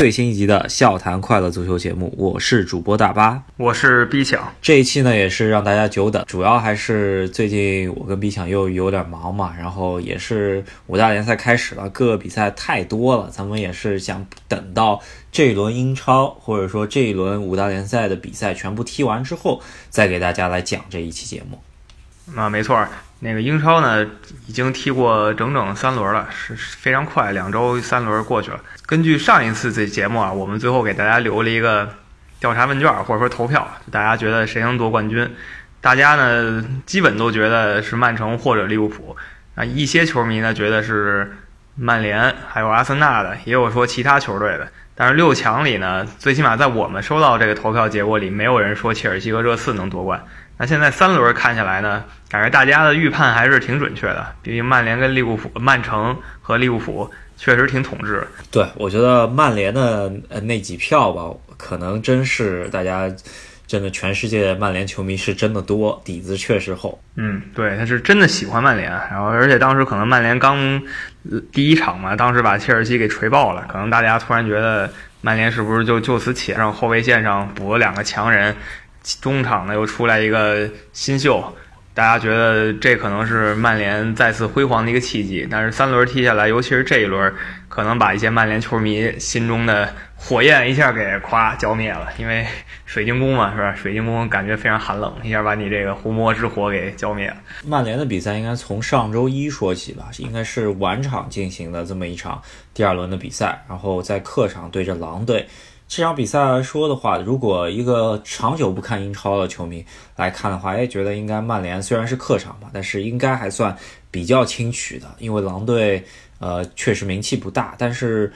最新一集的《笑谈快乐足球》节目，我是主播大巴，我是 B 强。这一期呢也是让大家久等，主要还是最近我跟 B 强又有点忙嘛，然后也是五大联赛开始了，各个比赛太多了，咱们也是想等到这一轮英超或者说这一轮五大联赛的比赛全部踢完之后，再给大家来讲这一期节目。啊，没错，那个英超呢已经踢过整整三轮了，是非常快，两周三轮过去了。根据上一次这节目啊，我们最后给大家留了一个调查问卷或者说投票，大家觉得谁能夺冠军？大家呢基本都觉得是曼城或者利物浦啊，一些球迷呢觉得是曼联，还有阿森纳的，也有说其他球队的。但是六强里呢，最起码在我们收到这个投票结果里，没有人说切尔西和热刺能夺冠。那现在三轮看下来呢，感觉大家的预判还是挺准确的。毕竟曼联跟利物浦、曼城和利物浦确实挺统治。对，我觉得曼联的呃那几票吧，可能真是大家真的全世界曼联球迷是真的多，底子确实厚。嗯，对，他是真的喜欢曼联。然后，而且当时可能曼联刚第一场嘛，当时把切尔西给锤爆了，可能大家突然觉得曼联是不是就就此且上后卫线上补了两个强人。中场呢又出来一个新秀，大家觉得这可能是曼联再次辉煌的一个契机。但是三轮踢下来，尤其是这一轮，可能把一些曼联球迷心中的火焰一下给咵浇灭了。因为水晶宫嘛，是吧？水晶宫感觉非常寒冷，一下把你这个红魔之火给浇灭了。曼联的比赛应该从上周一说起吧，应该是晚场进行的这么一场第二轮的比赛，然后在客场对着狼队。这场比赛来说的话，如果一个长久不看英超的球迷来看的话，哎，觉得应该曼联虽然是客场吧，但是应该还算比较轻取的，因为狼队呃确实名气不大，但是。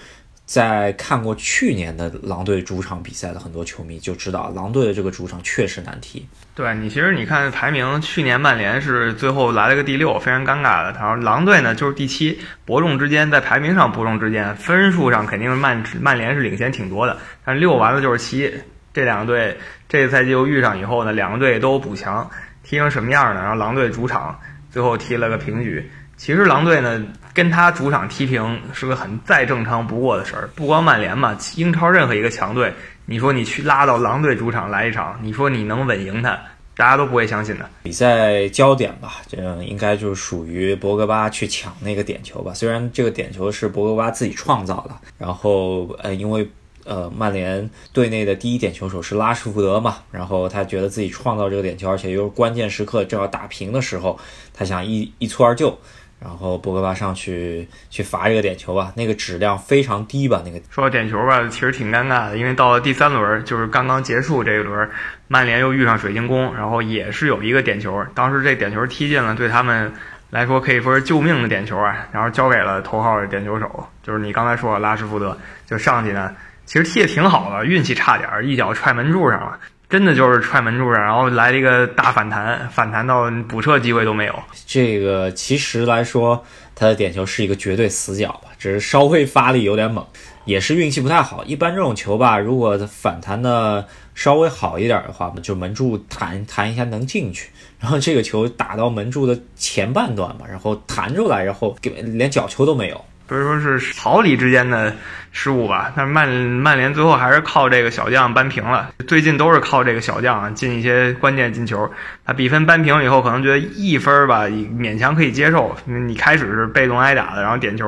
在看过去年的狼队主场比赛的很多球迷就知道，狼队的这个主场确实难踢。对你，其实你看排名，去年曼联是最后来了个第六，非常尴尬的。然后狼队呢就是第七，伯仲之间，在排名上伯仲之间，分数上肯定是曼曼联是领先挺多的。但六完了就是七，这两个队这个赛季又遇上以后呢，两个队都补强，踢成什么样呢？然后狼队主场最后踢了个平局。其实狼队呢。跟他主场踢平是个很再正常不过的事儿，不光曼联嘛，英超任何一个强队，你说你去拉到狼队主场来一场，你说你能稳赢他，大家都不会相信的。比赛焦点吧，这应该就是属于博格巴去抢那个点球吧。虽然这个点球是博格巴自己创造的，然后呃，因为呃曼联队内的第一点球手是拉什福德嘛，然后他觉得自己创造这个点球，而且又是关键时刻正要打平的时候，他想一一蹴而就。然后博格巴上去去罚这个点球吧，那个质量非常低吧？那个说到点球吧，其实挺尴尬的，因为到了第三轮，就是刚刚结束这一轮，曼联又遇上水晶宫，然后也是有一个点球，当时这点球踢进了，对他们来说可以说是救命的点球啊，然后交给了头号点球手，就是你刚才说的拉什福德，就上去呢，其实踢得挺好的，运气差点，一脚踹门柱上了。真的就是踹门柱上，然后来了一个大反弹，反弹到补射机会都没有。这个其实来说，他的点球是一个绝对死角吧，只是稍微发力有点猛，也是运气不太好。一般这种球吧，如果反弹的稍微好一点的话，就门柱弹弹一下能进去。然后这个球打到门柱的前半段吧，然后弹出来，然后给连角球都没有。不是说是毫厘之间的失误吧？但是曼曼联最后还是靠这个小将扳平了。最近都是靠这个小将进一些关键进球。他比分扳平以后，可能觉得一分吧勉强可以接受。你开始是被动挨打的，然后点球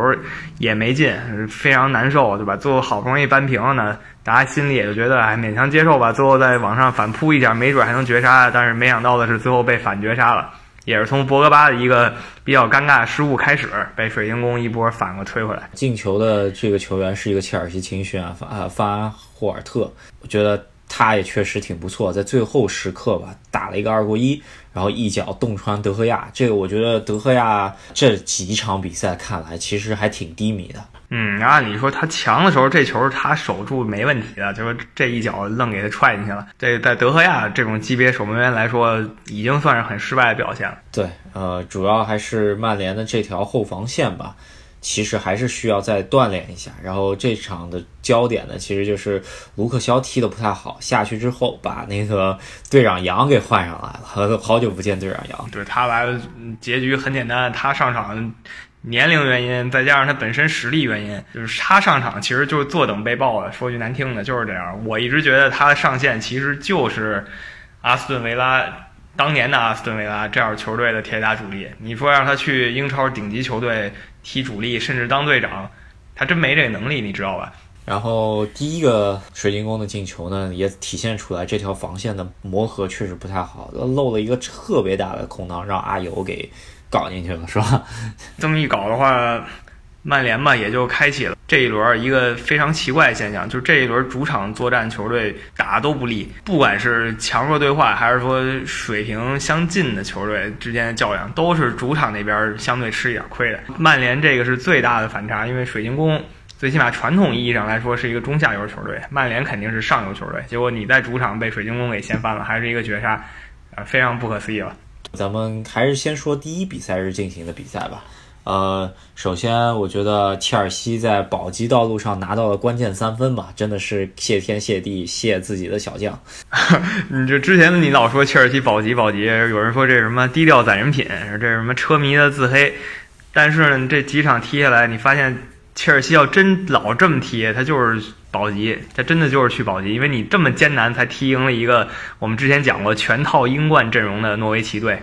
也没进，非常难受，对吧？最后好不容易扳平了呢，大家心里也就觉得哎勉强接受吧。最后再往上反扑一下，没准还能绝杀。但是没想到的是，最后被反绝杀了。也是从博格巴的一个比较尴尬的失误开始，被水晶宫一波反过推回来。进球的这个球员是一个切尔西青训啊，范啊范霍尔特，我觉得他也确实挺不错，在最后时刻吧打了一个二过一，然后一脚洞穿德赫亚。这个我觉得德赫亚这几场比赛看来其实还挺低迷的。嗯，按理说他强的时候，这球他守住没问题的，就是这一脚愣给他踹进去了。这在德赫亚这种级别守门员来说，已经算是很失败的表现了。对，呃，主要还是曼联的这条后防线吧，其实还是需要再锻炼一下。然后这场的焦点呢，其实就是卢克肖踢得不太好，下去之后把那个队长杨给换上来了，好久不见队长杨。对他来了，结局很简单，他上场。年龄原因，再加上他本身实力原因，就是他上场其实就是坐等被爆的。说句难听的，就是这样。我一直觉得他的上限其实就是阿斯顿维拉当年的阿斯顿维拉这样球队的铁打主力。你说让他去英超顶级球队踢主力，甚至当队长，他真没这能力，你知道吧？然后第一个水晶宫的进球呢，也体现出来这条防线的磨合确实不太好，漏了一个特别大的空当，让阿尤给搞进去了，是吧？这么一搞的话，曼联吧也就开启了这一轮一个非常奇怪的现象，就是这一轮主场作战球队打都不利，不管是强弱对话，还是说水平相近的球队之间的较量，都是主场那边相对吃一点亏的。曼联这个是最大的反差，因为水晶宫。最起码传统意义上来说是一个中下游球队，曼联肯定是上游球队。结果你在主场被水晶宫给掀翻了，还是一个绝杀，啊，非常不可思议了。咱们还是先说第一比赛日进行的比赛吧。呃，首先我觉得切尔西在保级道路上拿到了关键三分吧，真的是谢天谢地谢自己的小将。你这之前你老说切尔西保级保级，有人说这是什么低调攒人品，这什么车迷的自黑，但是呢，这几场踢下来，你发现。切尔西要真老这么踢，他就是保级，他真的就是去保级，因为你这么艰难才踢赢了一个我们之前讲过全套英冠阵容的诺维奇队，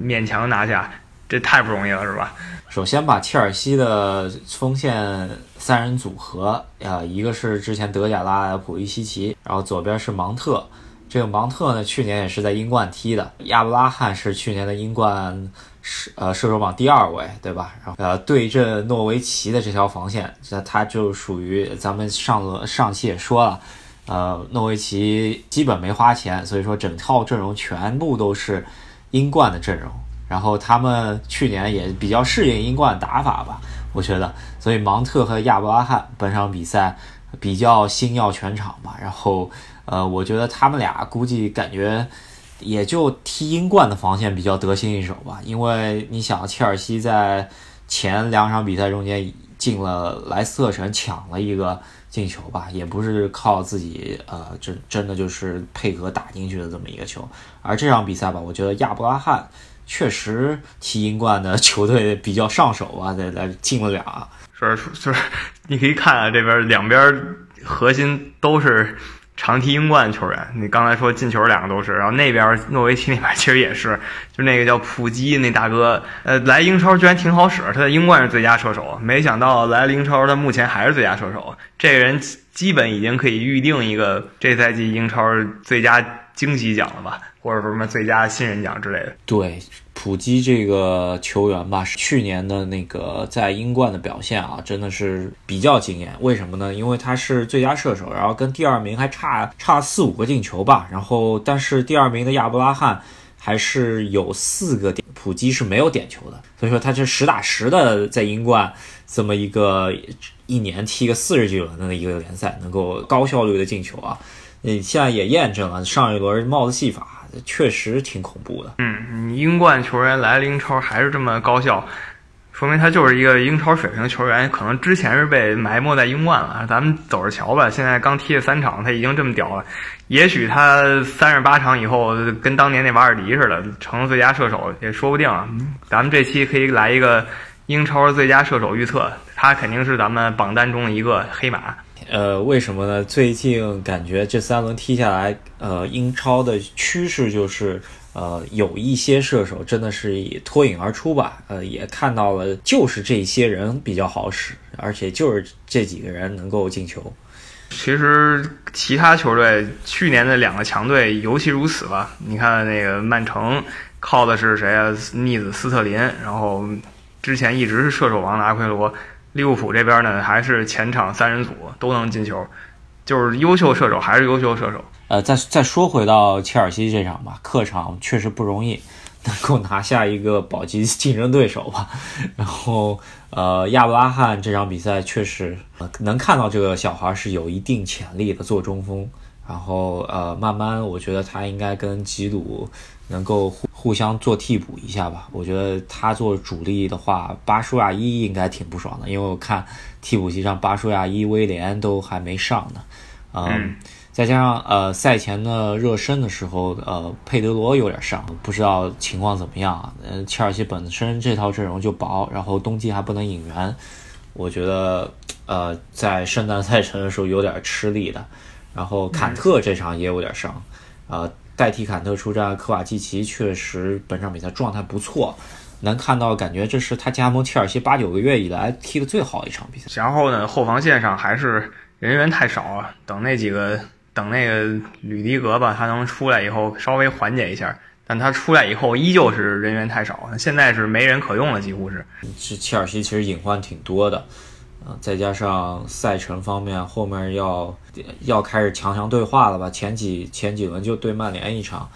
勉强拿下，这太不容易了，是吧？首先把切尔西的锋线三人组合，啊，一个是之前德甲拉的普利西奇，然后左边是芒特，这个芒特呢去年也是在英冠踢的，亚布拉罕是去年的英冠。射呃射手榜第二位，对吧？然后呃对阵诺维奇的这条防线，那他就属于咱们上轮上期也说了，呃诺维奇基本没花钱，所以说整套阵容全部都是英冠的阵容。然后他们去年也比较适应英冠打法吧，我觉得。所以芒特和亚伯拉罕本场比赛比较星耀全场吧。然后呃我觉得他们俩估计感觉。也就踢英冠的防线比较得心应手吧，因为你想，切尔西在前两场比赛中间进了莱斯特城抢了一个进球吧，也不是靠自己呃真真的就是配合打进去的这么一个球。而这场比赛吧，我觉得亚布拉罕确实踢英冠的球队比较上手啊，在在进了俩，是是，你可以看啊，这边两边核心都是。长踢英冠球员，你刚才说进球两个都是，然后那边诺维奇那边 其实也是，就那个叫普基那大哥，呃，来英超居然挺好使，他在英冠是最佳射手，没想到来了英超，他目前还是最佳射手，这个人基本已经可以预定一个这赛季英超最佳惊喜奖了吧，或者说什么最佳新人奖之类的。对。普基这个球员吧，去年的那个在英冠的表现啊，真的是比较惊艳。为什么呢？因为他是最佳射手，然后跟第二名还差差四五个进球吧。然后，但是第二名的亚布拉罕还是有四个点，普基是没有点球的。所以说，他是实打实的在英冠这么一个一年踢个四十几轮的一个联赛，能够高效率的进球啊。嗯，现在也验证了上一轮帽子戏法。确实挺恐怖的。嗯，英冠球员来了英超还是这么高效，说明他就是一个英超水平的球员。可能之前是被埋没在英冠了，咱们走着瞧吧。现在刚踢了三场，他已经这么屌了。也许他 三十八场以后跟当年那瓦尔迪似的，成了最佳射手也说不定啊。咱们这期可以来一个英超最佳射手预测，他肯定是咱们榜单中的一个黑马。呃，为什么呢？最近感觉这三轮踢下来，呃，英超的趋势就是，呃，有一些射手真的是以脱颖而出吧。呃，也看到了，就是这些人比较好使，而且就是这几个人能够进球。其实其他球队去年的两个强队尤其如此吧。你看那个曼城靠的是谁啊？逆子斯特林，然后之前一直是射手王的阿奎罗。利物浦这边呢，还是前场三人组都能进球，就是优秀射手还是优秀射手。呃，再再说回到切尔西这场吧，客场确实不容易，能够拿下一个保级竞争对手吧。然后，呃，亚布拉罕这场比赛确实能看到这个小孩是有一定潜力的，做中锋。然后，呃，慢慢我觉得他应该跟吉鲁能够互互相做替补一下吧。我觉得他做主力的话，巴舒亚伊应该挺不爽的，因为我看替补席上巴舒亚伊、威廉都还没上呢。嗯，再加上呃赛前的热身的时候，呃佩德罗有点伤，不知道情况怎么样啊。嗯，切尔西本身这套阵容就薄，然后冬季还不能引援，我觉得呃在圣诞赛程的时候有点吃力的。然后坎特这场也有点伤，呃代替坎特出战科瓦季奇，确实本场比赛状态不错，能看到感觉这是他加盟切尔西八九个月以来踢的最好一场比赛。然后呢，后防线上还是人员太少啊，等那几个。等那个吕迪格吧，他能出来以后稍微缓解一下，但他出来以后依旧是人员太少，现在是没人可用了，几乎是。这切尔西其实隐患挺多的，再加上赛程方面后面要要开始强强对话了吧？前几前几轮就对曼联一场，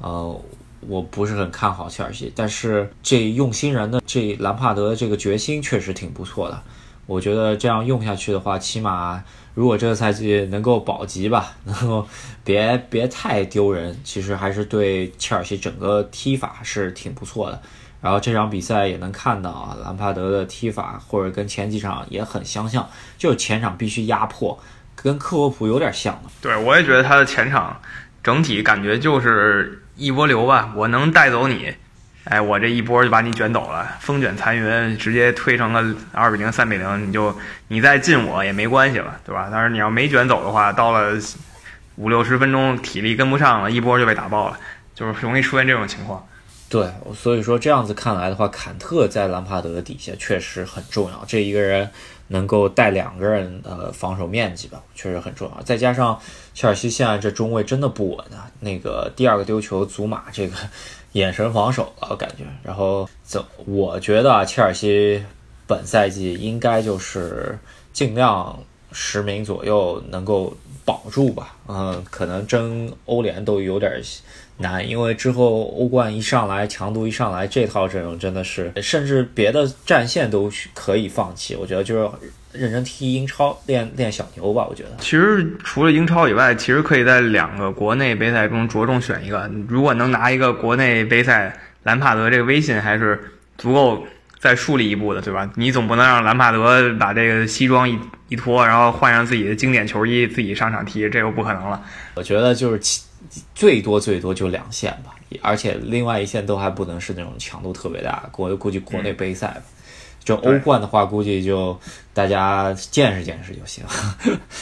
呃，我不是很看好切尔西，但是这用新人的这兰帕德的这个决心确实挺不错的，我觉得这样用下去的话，起码。如果这个赛季能够保级吧，能够别别太丢人，其实还是对切尔西整个踢法是挺不错的。然后这场比赛也能看到啊，兰帕德的踢法或者跟前几场也很相像，就是前场必须压迫，跟克洛普有点像。对，我也觉得他的前场整体感觉就是一波流吧，我能带走你。哎，我这一波就把你卷走了，风卷残云，直接推成了二比零、三比零，你就你再进我也没关系了，对吧？但是你要没卷走的话，到了五六十分钟，体力跟不上了，一波就被打爆了，就是容易出现这种情况。对，所以说这样子看来的话，坎特在兰帕德的底下确实很重要，这一个人能够带两个人的防守面积吧，确实很重要。再加上切尔西现在这中卫真的不稳啊，那个第二个丢球，祖马这个。眼神防守了，我感觉。然后，怎我觉得啊，切尔西本赛季应该就是尽量十名左右能够保住吧。嗯，可能争欧联都有点难，因为之后欧冠一上来，强度一上来，这套阵容真的是，甚至别的战线都可以放弃。我觉得就是。认真踢英超，练练小牛吧，我觉得。其实除了英超以外，其实可以在两个国内杯赛中着重选一个。如果能拿一个国内杯赛，兰帕德这个威信还是足够再树立一步的，对吧？你总不能让兰帕德把这个西装一一脱，然后换上自己的经典球衣自己上场踢，这又不可能了。我觉得就是最多最多就两线吧，而且另外一线都还不能是那种强度特别大，国估计国内杯赛吧。就欧冠的话，估计就大家见识见识就行。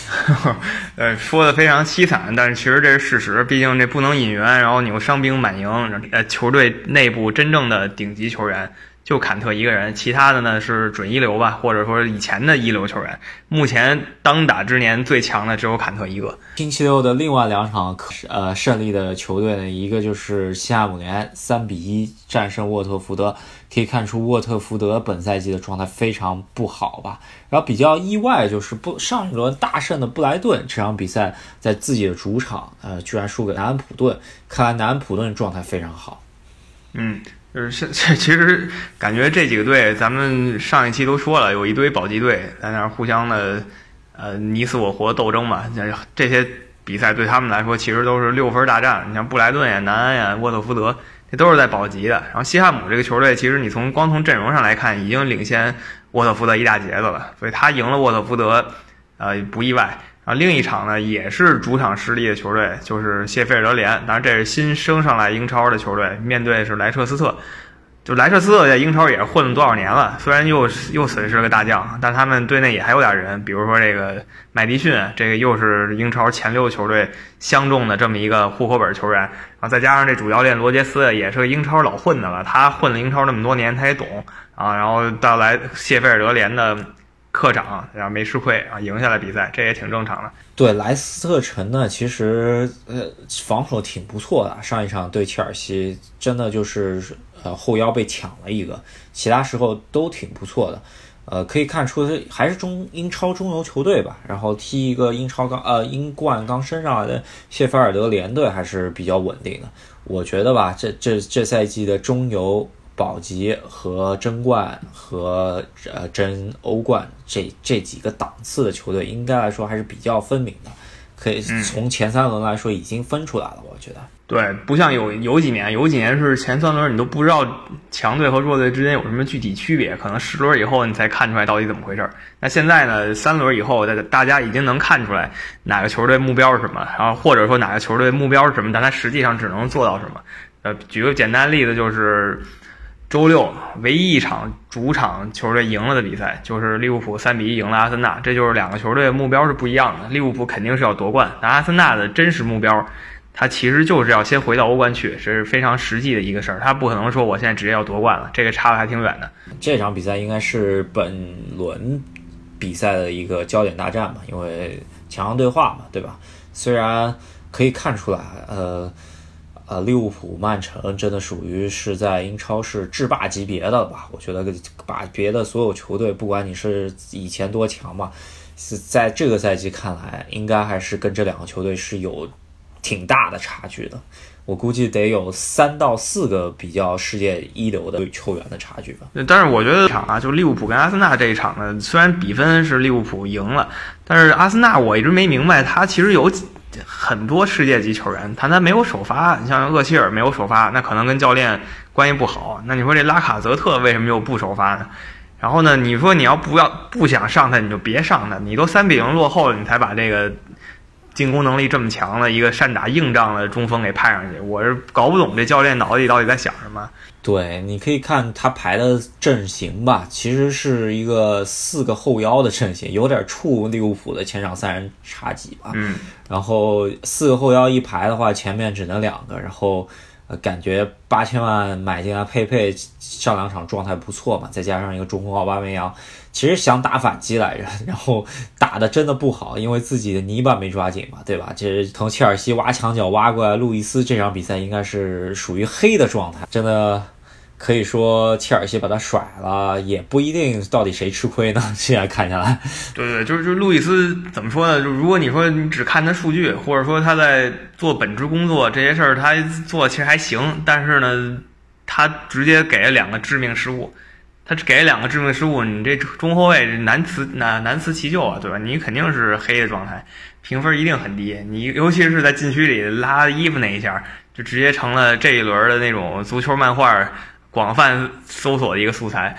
呃，说的非常凄惨，但是其实这是事实。毕竟这不能引援，然后你又伤兵满营，呃，球队内部真正的顶级球员。就坎特一个人，其他的呢是准一流吧，或者说以前的一流球员。目前当打之年最强的只有坎特一个。星期六的另外两场呃胜利的球队呢，一个就是西汉姆联三比一战胜沃特福德，可以看出沃特福德本赛季的状态非常不好吧。然后比较意外就是不上一轮大胜的布莱顿这场比赛在自己的主场呃居然输给南安普顿，看来南安普顿状态非常好。嗯。就是现 其实感觉这几个队，咱们上一期都说了，有一堆保级队在那儿互相的，呃，你死我活斗争嘛。这些比赛对他们来说，其实都是六分大战。你像布莱顿呀、南安呀、沃特福德，这都是在保级的。然后西汉姆这个球队，其实你从光从阵容上来看，已经领先沃特福德一大截子了。所以他赢了沃特福德，呃，不意外。啊，另一场呢也是主场失利的球队，就是谢菲尔德联。当然，这是新升上来英超的球队，面对是莱彻斯特。就莱彻斯特在英超也混了多少年了，虽然又又损失了个大将，但他们队内也还有点人，比如说这个麦迪逊，这个又是英超前六球队相中的这么一个户口本球员。啊，再加上这主教练罗杰斯也是个英超老混的了，他混了英超那么多年，他也懂啊。然后到来谢菲尔德联的。客场然后没吃亏啊，赢下来比赛，这也挺正常的。对莱斯特城呢，其实呃防守挺不错的。上一场对切尔西，真的就是呃后腰被抢了一个，其他时候都挺不错的。呃，可以看出还是中英超中游球队吧。然后踢一个英超刚呃英冠刚升上来的谢菲尔德联队还是比较稳定的。我觉得吧，这这这赛季的中游。保级和争冠和呃争欧冠这这几个档次的球队，应该来说还是比较分明的。可以从前三轮来说已经分出来了，我觉得。对，不像有有几年，有几年是前三轮你都不知道强队和弱队之间有什么具体区别，可能十轮以后你才看出来到底怎么回事儿。那现在呢，三轮以后，大大家已经能看出来哪个球队目标是什么，然后或者说哪个球队目标是什么，但他实际上只能做到什么。呃，举个简单例子，就是周六唯一一场主场球队赢了的比赛，就是利物浦三比一赢了阿森纳，这就是两个球队目标是不一样的。利物浦肯定是要夺冠，但阿森纳的真实目标。他其实就是要先回到欧冠去，这是非常实际的一个事儿。他不可能说我现在直接要夺冠了，这个差的还挺远的。这场比赛应该是本轮比赛的一个焦点大战嘛，因为强强对话嘛，对吧？虽然可以看出来，呃啊，利物浦、曼城真的属于是在英超是制霸级别的吧？我觉得把别的所有球队，不管你是以前多强嘛，是在这个赛季看来，应该还是跟这两个球队是有。挺大的差距的，我估计得有三到四个比较世界一流的球员的差距吧。但是我觉得这场啊，就利物浦跟阿森纳这一场呢，虽然比分是利物浦赢了，但是阿森纳我一直没明白，他其实有很多世界级球员，但他没有首发。你像厄齐尔没有首发，那可能跟教练关系不好。那你说这拉卡泽特为什么又不首发呢？然后呢，你说你要不要不想上他，你就别上他。你都三比零落后了，你才把这个。进攻能力这么强的一个善打硬仗的中锋给派上去，我是搞不懂这教练脑子里到底在想什么。对，你可以看他排的阵型吧，其实是一个四个后腰的阵型，有点触利物浦的前场三人插戟吧。嗯，然后四个后腰一排的话，前面只能两个，然后。呃，感觉八千万买进来，佩佩上两场状态不错嘛，再加上一个中锋奥巴梅扬，其实想打反击来着，然后打的真的不好，因为自己的泥巴没抓紧嘛，对吧？这从切尔西挖墙脚挖过来，路易斯这场比赛应该是属于黑的状态，真的。可以说切尔西把他甩了，也不一定到底谁吃亏呢？现在看下来，对对，就是就路易斯怎么说呢？就如果你说你只看他数据，或者说他在做本职工作这些事儿，他做其实还行。但是呢，他直接给了两个致命失误，他给两个致命失误，你这中后卫难辞难难辞其咎啊，对吧？你肯定是黑的状态，评分一定很低。你尤其是在禁区里拉衣服那一下，就直接成了这一轮的那种足球漫画。广泛搜索的一个素材，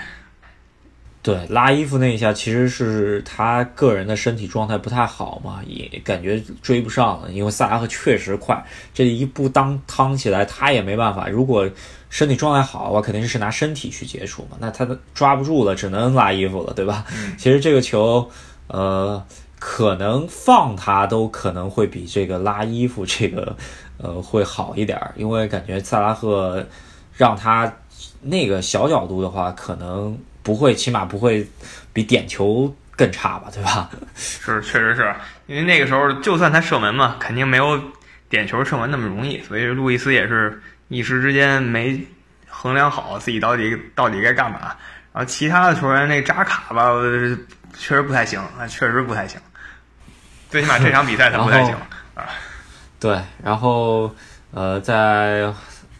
对拉衣服那一下，其实是他个人的身体状态不太好嘛，也感觉追不上了。因为萨拉赫确实快，这一步当趟起来，他也没办法。如果身体状态好的话，肯定是拿身体去接触嘛，那他抓不住了，只能拉衣服了，对吧？其实这个球，呃，可能放他都可能会比这个拉衣服这个，呃，会好一点，因为感觉萨拉赫让他。那个小角度的话，可能不会，起码不会比点球更差吧，对吧？是，确实是因为那个时候，就算他射门嘛，肯定没有点球射门那么容易，所以路易斯也是一时之间没衡量好自己到底到底该干嘛。然后其他的球员那扎卡吧，确实不太行啊，确实不太行，最起码这场比赛他不太行啊。对，然后呃，在。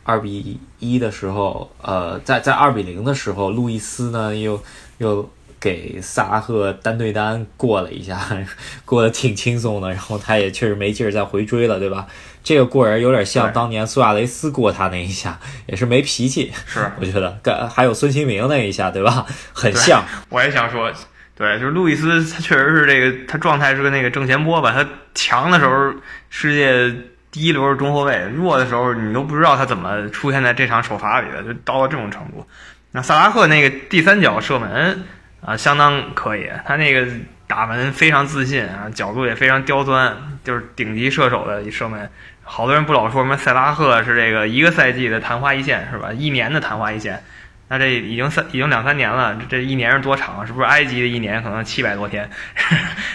二比一的时候，呃，在在二比零的时候，路易斯呢又又给萨拉赫单对单过了一下，过得挺轻松的。然后他也确实没劲儿再回追了，对吧？这个过人有点像当年苏亚雷斯过他那一下，也是没脾气。是，我觉得，跟还有孙兴民那一下，对吧？很像。我也想说，对，就是路易斯，他确实是这个，他状态是个那个正前波吧？他强的时候，世界。第一流是中后卫，弱的时候你都不知道他怎么出现在这场首发里的，就到了这种程度。那萨拉赫那个第三脚射门啊，相当可以，他那个打门非常自信啊，角度也非常刁钻，就是顶级射手的射门。好多人不老说什么塞拉赫是这个一个赛季的昙花一现是吧？一年的昙花一现，那这已经三已经两三年了，这一年是多长？是不是埃及的一年可能七百多天，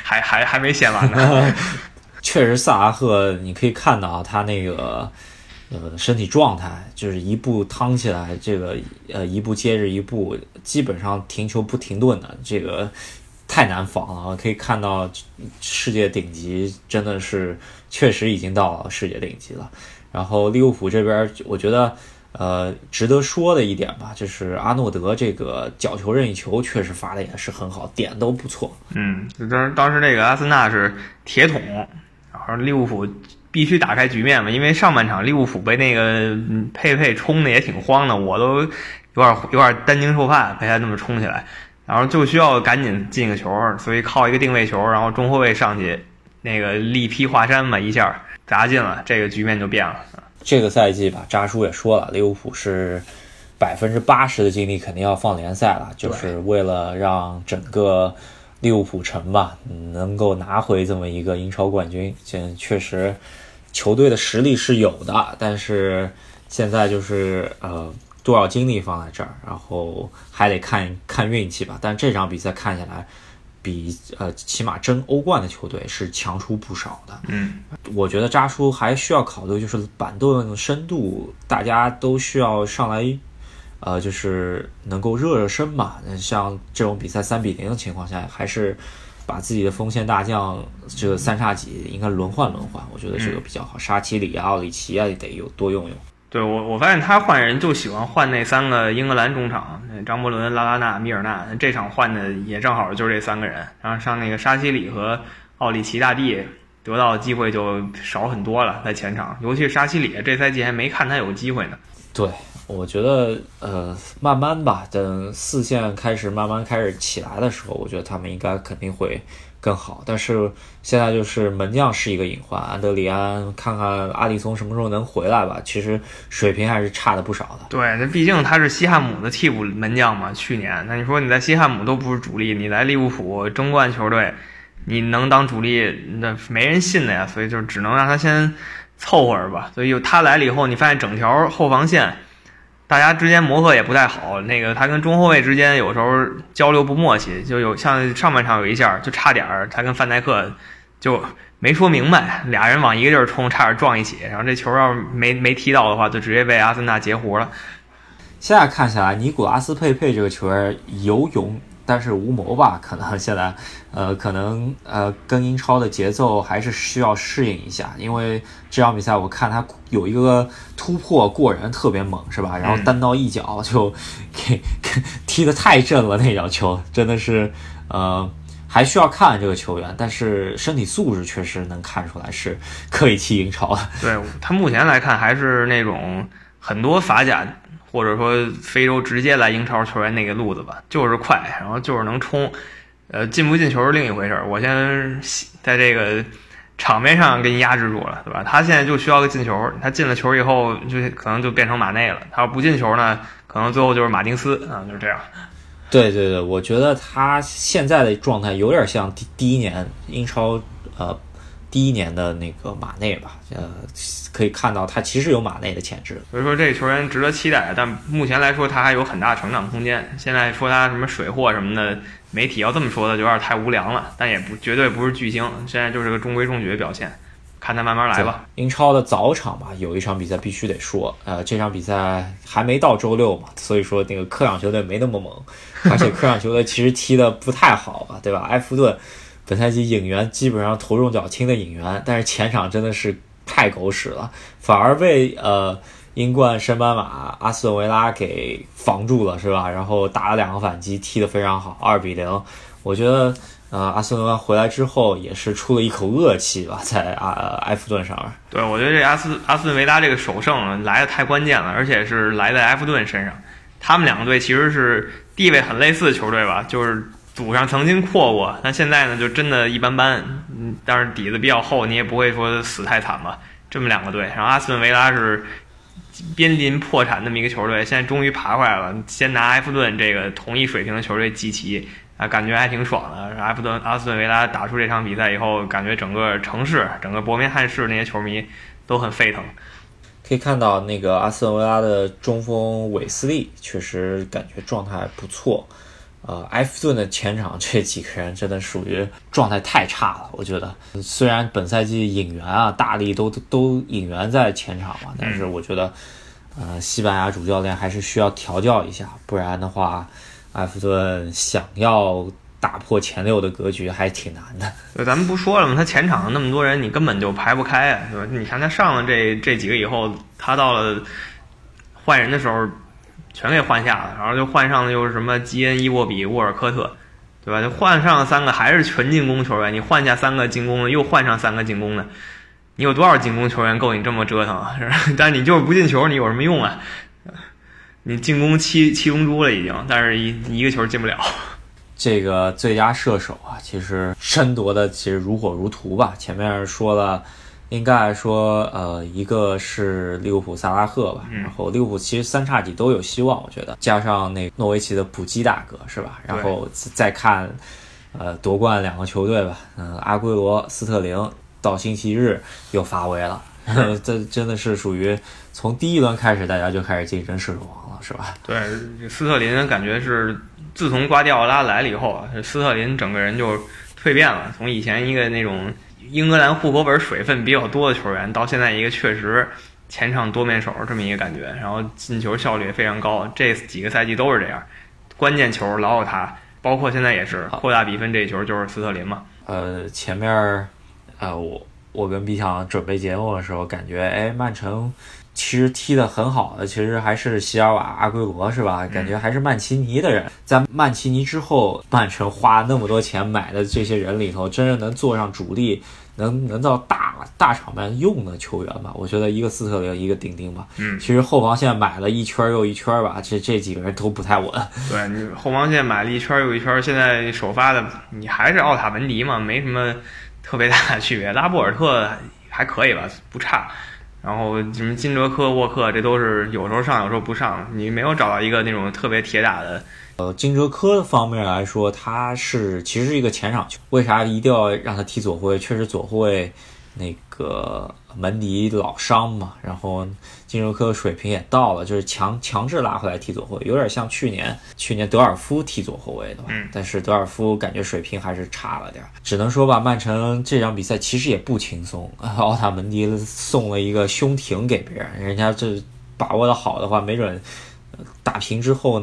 还还还没写完呢？确实，萨拉赫你可以看到他那个呃身体状态，就是一步趟起来，这个呃一步接着一步，基本上停球不停顿的，这个太难防了。可以看到世界顶级真的是确实已经到了世界顶级了。然后利物浦这边，我觉得呃值得说的一点吧，就是阿诺德这个角球任意球确实发的也是很好，点都不错。嗯，当当时那个阿森纳是铁桶。然后利物浦必须打开局面嘛，因为上半场利物浦被那个佩佩冲的也挺慌的，我都有点有点担惊受怕，被他那么冲起来，然后就需要赶紧进个球，所以靠一个定位球，然后中后卫上去那个力劈华山嘛，一下砸进了，这个局面就变了。这个赛季吧，扎叔也说了，利物浦是百分之八十的精力肯定要放联赛了，就是为了让整个利物浦城吧能够拿回这么一个英超冠军。现确实球队的实力是有的，但是现在就是呃多少精力放在这儿，然后还得看看运气吧。但这场比赛看下来。比呃，起码争欧冠的球队是强出不少的。嗯，我觉得扎叔还需要考虑，就是板凳深度，大家都需要上来，呃，就是能够热热身嘛。像这种比赛三比零的情况下，还是把自己的锋线大将这个三叉戟应该轮换轮换，我觉得这个比较好。沙奇里啊、奥里奇啊，得有多用用。对我，我发现他换人就喜欢换那三个英格兰中场，张伯伦、拉拉纳、米尔纳。这场换的也正好就是这三个人，然后上那个沙奇里和奥里奇大帝得到的机会就少很多了，在前场，尤其是沙奇里，这赛季还没看他有机会呢。对，我觉得呃，慢慢吧，等四线开始慢慢开始起来的时候，我觉得他们应该肯定会。更好，但是现在就是门将是一个隐患。安德里安，看看阿里松什么时候能回来吧。其实水平还是差的不少的。对，那毕竟他是西汉姆的替补门将嘛。去年，那你说你在西汉姆都不是主力，你来利物浦争冠球队，你能当主力，那没人信的呀。所以就只能让他先凑合着吧。所以他来了以后，你发现整条后防线。大家之间磨合也不太好，那个他跟中后卫之间有时候交流不默契，就有像上半场有一下就差点儿，他跟范戴克就没说明白，俩人往一个地儿冲，差点撞一起，然后这球要是没没踢到的话，就直接被阿森纳截胡了。现在看起来，尼古拉斯佩佩这个球员游泳。但是无谋吧，可能现在，呃，可能呃，跟英超的节奏还是需要适应一下。因为这场比赛我看他有一个突破过人特别猛，是吧？然后单刀一脚就给给踢得太正了，那脚球真的是，呃，还需要看这个球员。但是身体素质确实能看出来是可以踢英超的。对他目前来看还是那种很多法甲。或者说非洲直接来英超球员那个路子吧，就是快，然后就是能冲，呃，进不进球是另一回事儿。我先在这个场面上给你压制住了，对吧？他现在就需要个进球，他进了球以后就可能就变成马内了。他要不进球呢，可能最后就是马丁斯啊，就是这样。对对对，我觉得他现在的状态有点像第第一年英超呃。第一年的那个马内吧，呃，可以看到他其实有马内的潜质，所以说这个球员值得期待。但目前来说，他还有很大成长空间。现在说他什么水货什么的，媒体要这么说的，就有点太无良了。但也不绝对不是巨星，现在就是个中规中矩的表现，看他慢慢来吧。英超的早场吧，有一场比赛必须得说，呃，这场比赛还没到周六嘛，所以说那个客场球队没那么猛，而且客场球队其实踢的不太好吧，对吧？埃弗顿。本赛季引援基本上头重脚轻的引援，但是前场真的是太狗屎了，反而被呃英冠升班马阿斯顿维拉给防住了，是吧？然后打了两个反击，踢得非常好，二比零。我觉得呃阿斯顿维拉回来之后也是出了一口恶气吧，在啊埃弗顿上面。对，我觉得这阿斯阿斯顿维拉这个首胜来的太关键了，而且是来在埃弗顿身上。他们两个队其实是地位很类似的球队吧，就是。祖上曾经阔过，但现在呢就真的一般般，嗯，但是底子比较厚，你也不会说死太惨吧。这么两个队，然后阿斯顿维拉是濒临破产那么一个球队，现在终于爬回来了，先拿埃弗顿这个同一水平的球队集齐，啊，感觉还挺爽的。埃弗顿、阿斯顿维拉打出这场比赛以后，感觉整个城市、整个伯明翰市那些球迷都很沸腾。可以看到那个阿斯顿维拉的中锋韦斯利，确实感觉状态不错。呃，埃弗顿的前场这几个人真的属于状态太差了，我觉得。虽然本赛季引援啊，大力都都引援在前场嘛，但是我觉得，呃，西班牙主教练还是需要调教一下，不然的话，埃弗顿想要打破前六的格局还挺难的。对，咱们不说了吗？他前场那么多人，你根本就排不开啊，是吧？你看他上了这这几个以后，他到了换人的时候。全给换下了，然后就换上的又是什么基恩、伊沃比、沃尔科特，对吧？就换上三个还是纯进攻球员，你换下三个进攻的，又换上三个进攻的，你有多少进攻球员够你这么折腾啊？是吧？但你就是不进球，你有什么用啊？你进攻七七龙珠了已经，但是一一个球进不了。这个最佳射手啊，其实争夺的其实如火如荼吧。前面说了，应该来说，呃，一个是利物浦萨拉赫吧，然后利物浦其实三叉戟都有希望，我觉得加上那诺维奇的普基大哥是吧？然后再看，呃，夺冠两个球队吧，嗯，阿圭罗、斯特林到星期日又发威了，这真的是属于从第一轮开始大家就开始竞争射手王了，是吧？对，斯特林感觉是。自从瓜迪奥拉来了以后啊，斯特林整个人就蜕变了。从以前一个那种英格兰户口本水分比较多的球员，到现在一个确实前场多面手这么一个感觉，然后进球效率也非常高。这几个赛季都是这样，关键球老有他，包括现在也是扩大比分这球就是斯特林嘛。呃，前面呃我我跟毕强准备节目的时候，感觉哎曼城。其实踢得很好的，其实还是席尔瓦、阿圭罗是吧？感觉还是曼奇尼的人，在曼奇尼之后，曼城花那么多钱买的这些人里头，真正能坐上主力、能能到大大场面用的球员吧？我觉得一个斯特林，一个丁丁吧。嗯，其实后防线买了一圈又一圈吧，这这几个人都不太稳。对你后防线买了一圈又一圈，现在首发的你还是奥塔文迪嘛，没什么特别大的区别。拉波尔特还可以吧，不差。然后什么金哲科、沃克，这都是有时候上，有时候不上。你没有找到一个那种特别铁打的。呃，金哲科方面来说，他是其实是一个前场球，为啥一定要让他踢左后卫？确实左后卫那个。门迪老伤嘛，然后金柔科水平也到了，就是强强制拉回来踢左后卫，有点像去年去年德尔夫踢左后卫的吧。嗯。但是德尔夫感觉水平还是差了点，只能说吧，曼城这场比赛其实也不轻松。奥塔门迪送了一个胸停给别人，人家这把握的好的话，没准打平之后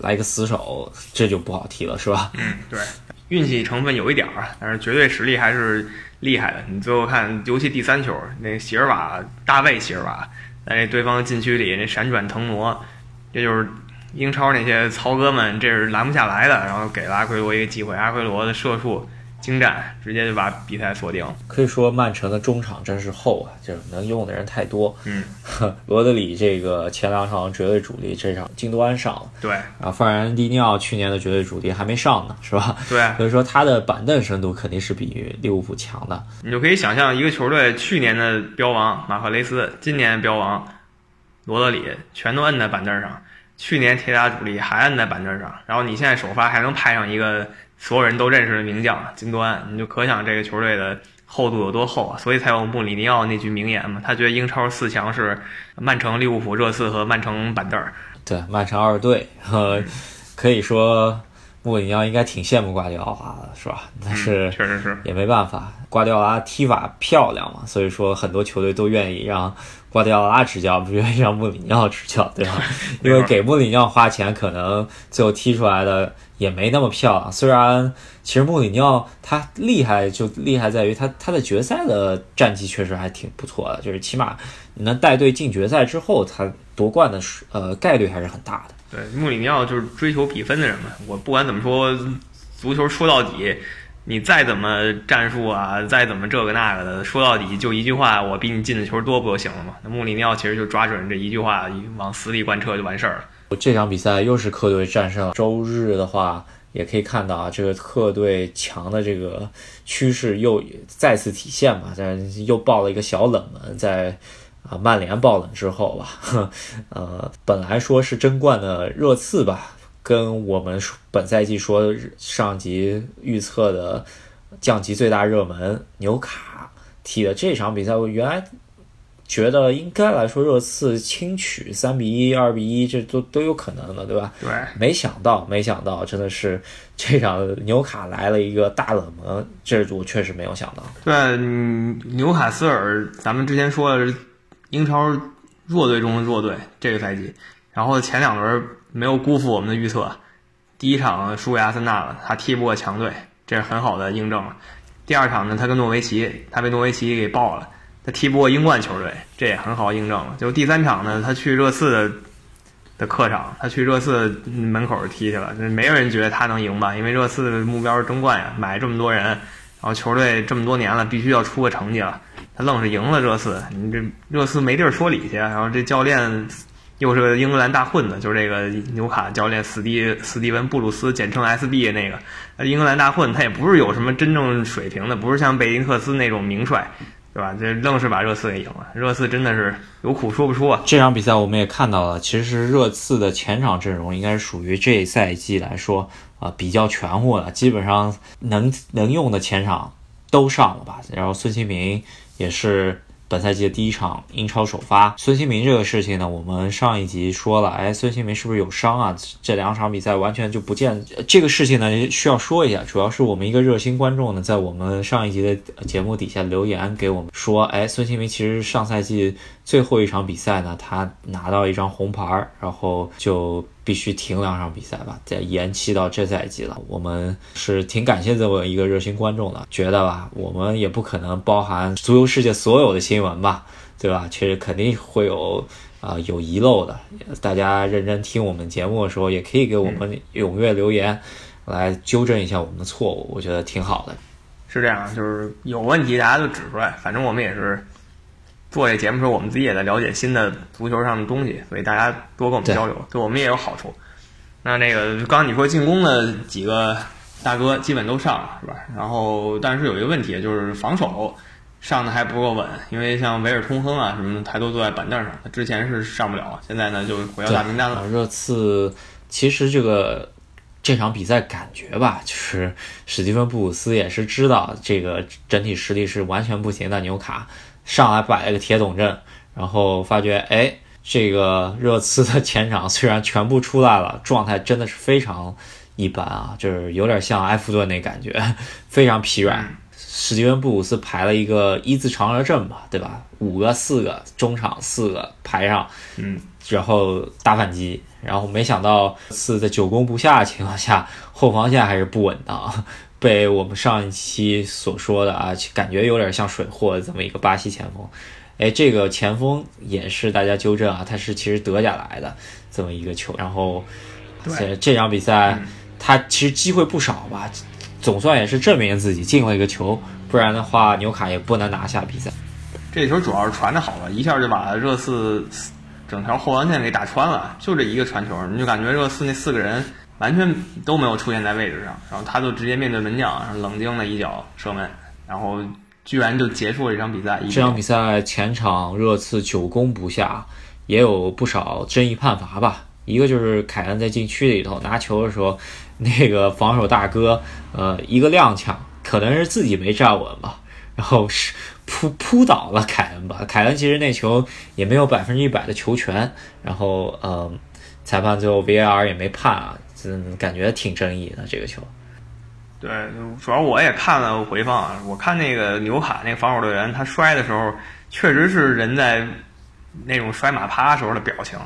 来个死守，这就不好踢了，是吧？嗯，对，运气成分有一点儿，但是绝对实力还是。厉害的，你最后看，尤其第三球，那席尔瓦大卫席尔瓦在对方禁区里那闪转腾挪，这就是英超那些曹哥们，这是拦不下来的。然后给了阿奎罗一个机会，阿奎罗的射术。精湛，直接就把比赛锁定。可以说曼城的中场真是厚啊，就是能用的人太多。嗯，罗德里这个前两场绝对主力，这场京多安上了。对，然后范然迪尼奥去年的绝对主力还没上呢，是吧？对，所以说他的板凳深度肯定是比利物浦强的。你就可以想象一个球队去年的标王马赫雷斯，今年标王罗德里，全都摁在板凳上。去年铁打主力还摁在板凳上，然后你现在首发还能派上一个。所有人都认识的名将金端，你就可想这个球队的厚度有多厚啊！所以才有穆里尼奥那句名言嘛，他觉得英超四强是曼城、利物浦、热刺和曼城板凳儿。对，曼城二队，呃，可以说穆里尼奥应该挺羡慕瓜迪奥拉的，是吧？但是确实是也没办法，瓜迪奥拉踢法漂亮嘛，所以说很多球队都愿意让瓜迪奥拉执教，不愿意让穆里尼奥执教，对吧？因为给穆里尼奥花钱，可能最后踢出来的。也没那么漂亮，虽然其实穆里尼奥他厉害就厉害在于他他的决赛的战绩确实还挺不错的，就是起码你能带队进决赛之后，他夺冠的呃概率还是很大的。对，穆里尼奥就是追求比分的人嘛，我不管怎么说，足球说到底，你再怎么战术啊，再怎么这个那个的，说到底就一句话，我比你进的球多不就行了吗？那穆里尼奥其实就抓准这一句话往死里贯彻就完事儿了。这场比赛又是客队战胜。周日的话，也可以看到啊，这个客队强的这个趋势又再次体现嘛。但又爆了一个小冷门，在啊曼联爆冷之后吧，呃，本来说是争冠的热刺吧，跟我们本赛季说上级预测的降级最大热门纽卡踢的这场比赛，我原来。觉得应该来说，热刺轻取三比一、二比一，这都都有可能的，对吧？对。没想到，没想到，真的是这场纽卡来了一个大冷门，这我确实没有想到。对，纽卡斯尔，咱们之前说的是英超弱队中的弱队，这个赛季，然后前两轮没有辜负我们的预测，第一场输给阿森纳了，他踢不过强队，这是很好的印证了。第二场呢，他跟诺维奇，他被诺维奇给爆了。他踢不过英冠球队，这也很好印证了。就第三场呢，他去热刺的的客场，他去热刺门口踢去了，没有人觉得他能赢吧？因为热刺的目标是争冠呀，买这么多人，然后球队这么多年了，必须要出个成绩了。他愣是赢了热刺，你这热刺没地儿说理去。然后这教练又是个英格兰大混子，就是这个纽卡教练斯蒂斯蒂文布鲁斯，简称 SB 那个，英格兰大混，他也不是有什么真正水平的，不是像贝林克斯那种名帅。对吧？这愣是把热刺给赢了。热刺真的是有苦说不出啊。这场比赛我们也看到了，其实热刺的前场阵容应该是属于这赛季来说啊比较全乎的，基本上能能用的前场都上了吧。然后孙兴民也是。本赛季的第一场英超首发，孙兴民这个事情呢，我们上一集说了，哎，孙兴民是不是有伤啊？这两场比赛完全就不见这个事情呢，需要说一下，主要是我们一个热心观众呢，在我们上一集的节目底下留言给我们说，哎，孙兴民其实上赛季最后一场比赛呢，他拿到一张红牌，然后就。必须停两场比赛吧，再延期到这赛季了。我们是挺感谢这么一个热心观众的，觉得吧，我们也不可能包含足球世界所有的新闻吧，对吧？其实肯定会有啊有遗漏的。大家认真听我们节目的时候，也可以给我们踊跃留言，来纠正一下我们的错误，我觉得挺好的。是这样，就是有问题大家就指出来，反正我们也是。做这节目时候，我们自己也在了解新的足球上的东西，所以大家多跟我们交流，对我们也有好处。那那个刚刚你说进攻的几个大哥基本都上了，是吧？然后但是有一个问题，就是防守上的还不够稳，因为像维尔通亨啊什么的，他都坐在板凳上，他之前是上不了，现在呢就回到大名单了。热刺其实这个这场比赛感觉吧，就是史蒂芬布鲁斯也是知道这个整体实力是完全不行的，纽卡。上来摆了个铁桶阵，然后发觉，哎，这个热刺的前场虽然全部出来了，状态真的是非常一般啊，就是有点像埃弗顿那感觉，非常疲软。史蒂文布鲁斯排了一个一字长蛇阵吧，对吧？五个、四个中场，四个排上，嗯，然后打反击，然后没想到是在久攻不下的情况下，后防线还是不稳当。被我们上一期所说的啊，感觉有点像水货的这么一个巴西前锋，哎，这个前锋也是大家纠正啊，他是其实德甲来的这么一个球，然后这这场比赛他其实机会不少吧，总算也是证明自己进了一个球，不然的话纽卡也不能拿下比赛。这球主要是传的好了，一下就把热刺整条后防线给打穿了，就这一个传球，你就感觉热刺那四个人。完全都没有出现在位置上，然后他就直接面对门将，冷静的一脚射门，然后居然就结束了这场比赛。这场比赛前场热刺久攻不下，也有不少争议判罚吧。一个就是凯恩在禁区里头拿球的时候，那个防守大哥，呃，一个踉跄，可能是自己没站稳吧，然后是扑扑倒了凯恩吧。凯恩其实那球也没有百分之一百的球权，然后呃，裁判最后 VAR 也没判啊。嗯，感觉挺争议的这个球。对，主要我也看了回放，我看那个纽卡那个防守队员，他摔的时候确实是人在那种摔马趴时候的表情，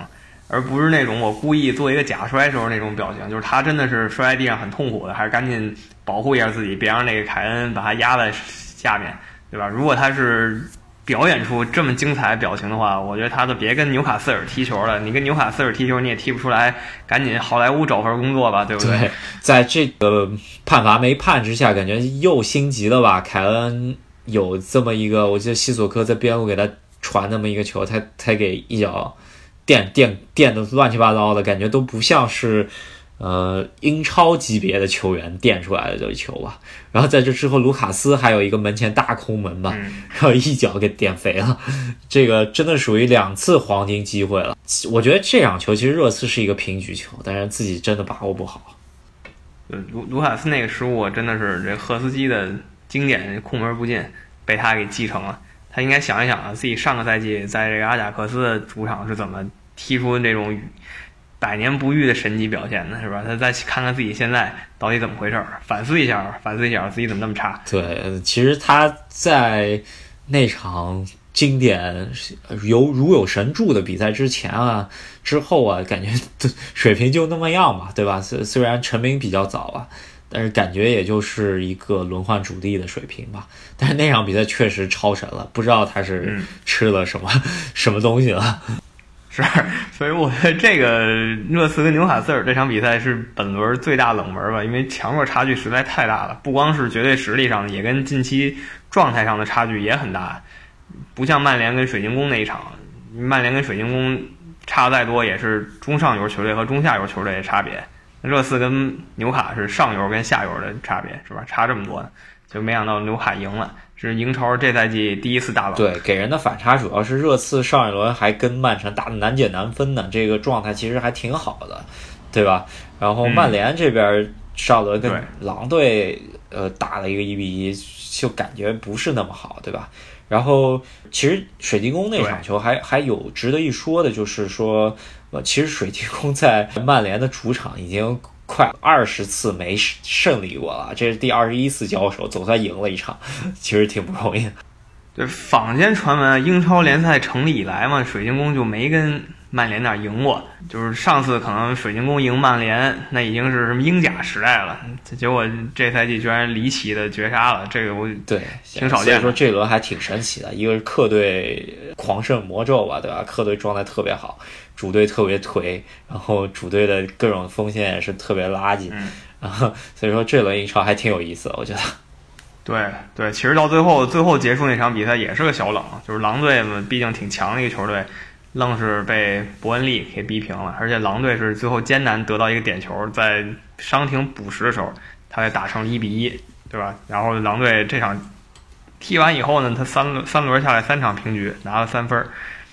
而不是那种我故意做一个假摔时候那种表情。就是他真的是摔在地上很痛苦的，还是赶紧保护一下自己，别让那个凯恩把他压在下面，对吧？如果他是。表演出这么精彩表情的话，我觉得他都别跟纽卡斯尔踢球了。你跟纽卡斯尔踢球，你也踢不出来，赶紧好莱坞找份工作吧，对不对？在这个判罚没判之下，感觉又心急了吧？凯恩有这么一个，我记得西索科在边路给他传那么一个球，他才给一脚垫垫垫的乱七八糟的，感觉都不像是。呃，英超级别的球员垫出来的这个球吧，然后在这之后，卢卡斯还有一个门前大空门吧，然后一脚给垫飞了，这个真的属于两次黄金机会了。我觉得这场球其实热刺是一个平局球，但是自己真的把握不好。卢卢卡斯那个失误真的是这赫斯基的经典空门不进，被他给继承了。他应该想一想啊，自己上个赛季在这个阿贾克斯的主场是怎么踢出那种。百年不遇的神级表现呢，是吧？他再看看自己现在到底怎么回事儿，反思一下，反思一下自己怎么那么差。对，其实他在那场经典有如有神助的比赛之前啊、之后啊，感觉 水平就那么样嘛，对吧？虽虽然成名比较早啊，但是感觉也就是一个轮换主力的水平吧。但是那场比赛确实超神了，不知道他是吃了什么 什么东西了。是，所以我觉得这个热刺跟纽卡斯尔这场比赛是本轮最大冷门吧，因为强弱差距实在太大了，不光是绝对实力上，也跟近期状态上的差距也很大。不像曼联跟水晶宫那一场，曼联跟水晶宫差再多也是中上游球队和中下游球队的差别。热刺跟纽卡是上游跟下游的差别，是吧？差这么多，就没想到纽卡赢了。是英超这赛季第一次大冷。对，给人的反差主要是热刺上一轮还跟曼城打的难解难分呢，这个状态其实还挺好的，对吧？然后曼联这边上轮跟狼队呃打了一个一比一，就感觉不是那么好，对吧？然后其实水晶宫那场球还还有值得一说的，就是说呃，其实水晶宫在曼联的主场已经。快二十次没胜利过了，这是第二十一次交手，总算赢了一场，其实挺不容易的。对，坊间传闻，英超联赛成立以来嘛，水晶宫就没跟曼联那赢过。就是上次可能水晶宫赢曼联，那已经是什么英甲时代了。结果这赛季居然离奇的绝杀了，这个我对挺少见。所以说这轮还挺神奇的，一个是客队狂胜魔咒吧，对吧？客队状态特别好，主队特别颓，然后主队的各种锋线也是特别垃圾，然后所以说这轮英超还挺有意思的，我觉得。对对，其实到最后最后结束那场比赛也是个小冷，就是狼队嘛，毕竟挺强的一个球队，愣是被伯恩利给逼平了。而且狼队是最后艰难得到一个点球，在伤停补时的时候，他才打成一比一，对吧？然后狼队这场踢完以后呢，他三三轮下来三场平局，拿了三分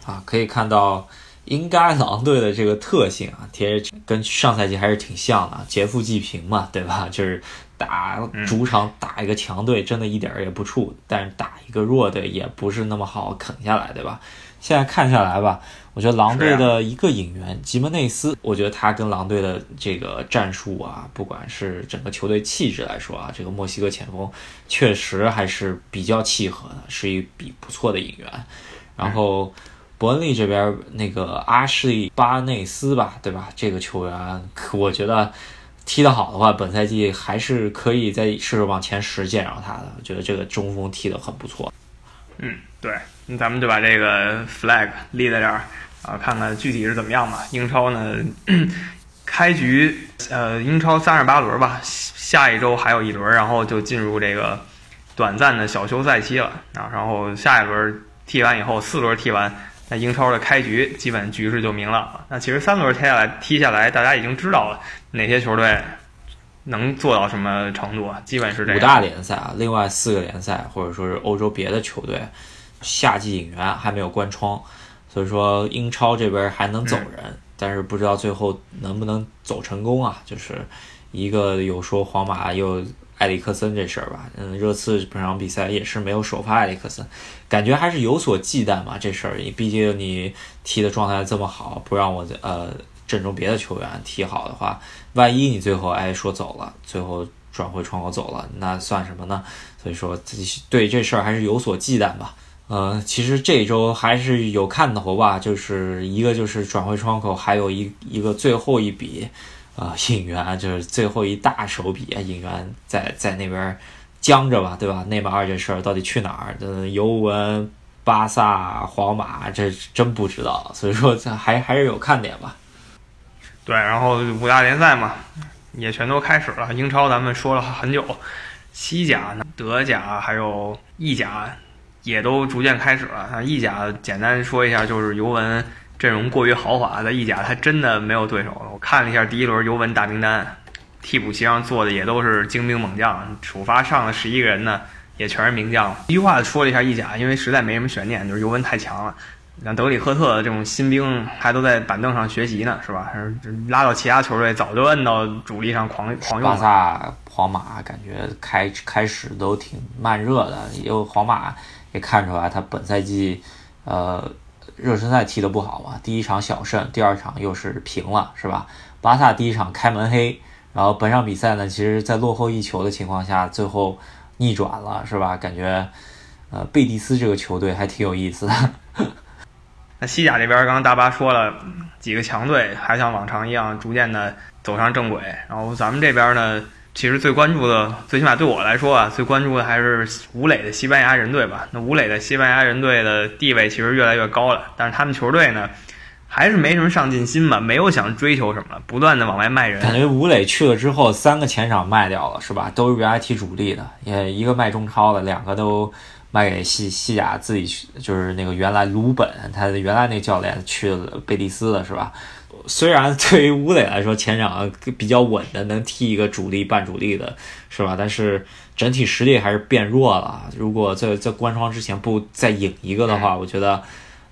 啊，可以看到应该狼队的这个特性啊，其实跟上赛季还是挺像的，劫富济贫嘛，对吧？就是。打主场打一个强队，真的一点儿也不怵；但是打一个弱队，也不是那么好啃下来，对吧？现在看下来吧，我觉得狼队的一个引援吉门内斯，我觉得他跟狼队的这个战术啊，不管是整个球队气质来说啊，这个墨西哥前锋确实还是比较契合的，是一笔不错的引援。然后伯恩利这边那个阿什利巴内斯吧，对吧？这个球员，我觉得。踢得好的话，本赛季还是可以再试试往前十见着他的。我觉得这个中锋踢得很不错。嗯，对，那咱们就把这个 flag 立在这儿啊，看看具体是怎么样吧。英超呢，开局呃，英超三十八轮吧，下一周还有一轮，然后就进入这个短暂的小休赛期了啊。然后下一轮踢完以后，四轮踢完。那英超的开局基本局势就明朗了。那其实三轮踢下来，踢下来，大家已经知道了哪些球队能做到什么程度啊？基本是这五大联赛啊，另外四个联赛或者说是欧洲别的球队，夏季引援还没有关窗，所以说英超这边还能走人，但是不知道最后能不能走成功啊？就是一个有说皇马又。埃里克森这事儿吧，嗯，热刺本场比赛也是没有首发埃里克森，感觉还是有所忌惮嘛。这事儿，毕竟你踢的状态这么好，不让我呃阵中别的球员踢好的话，万一你最后哎说走了，最后转会窗口走了，那算什么呢？所以说自己对这事儿还是有所忌惮吧。呃，其实这周还是有看头吧，就是一个就是转会窗口，还有一一个最后一笔。啊，引援就是最后一大手笔！引援在在那边僵着吧，对吧？内马尔这事儿到底去哪儿？呃，尤文、巴萨、皇马，这真不知道。所以说，这还还是有看点吧。对，然后五大联赛嘛，也全都开始了。英超咱们说了很久，西甲、德甲还有意甲也都逐渐开始了。意甲简单说一下，就是尤文。阵容过于豪华，在意甲他真的没有对手了。我看了一下第一轮尤文大名单，替补席上坐的也都是精兵猛将，首发上的十一个人呢，也全是名将。一句话说了一下意甲，因为实在没什么悬念，就是尤文太强了。像德里赫特这种新兵还都在板凳上学习呢，是吧？拉到其他球队早就摁到主力上狂狂用。巴萨、皇马感觉开开始都挺慢热的，因为皇马也看出来他本赛季，呃。热身赛踢得不好嘛，第一场小胜，第二场又是平了，是吧？巴萨第一场开门黑，然后本场比赛呢，其实在落后一球的情况下，最后逆转了，是吧？感觉，呃，贝蒂斯这个球队还挺有意思的。那西甲这边，刚刚大巴说了几个强队，还像往常一样逐渐的走上正轨，然后咱们这边呢？其实最关注的，最起码对我来说啊，最关注的还是吴磊的西班牙人队吧。那吴磊的西班牙人队的地位其实越来越高了，但是他们球队呢，还是没什么上进心吧，没有想追求什么，不断的往外卖人。感觉吴磊去了之后，三个前场卖掉了，是吧？都是原来踢主力的，也一个卖中超的，两个都卖给西西甲自己去，就是那个原来鲁本，他原来那教练去了贝蒂斯了，是吧？虽然对于吴磊来说，前场比较稳的，能踢一个主力半主力的，是吧？但是整体实力还是变弱了。如果在在关窗之前不再引一个的话，我觉得。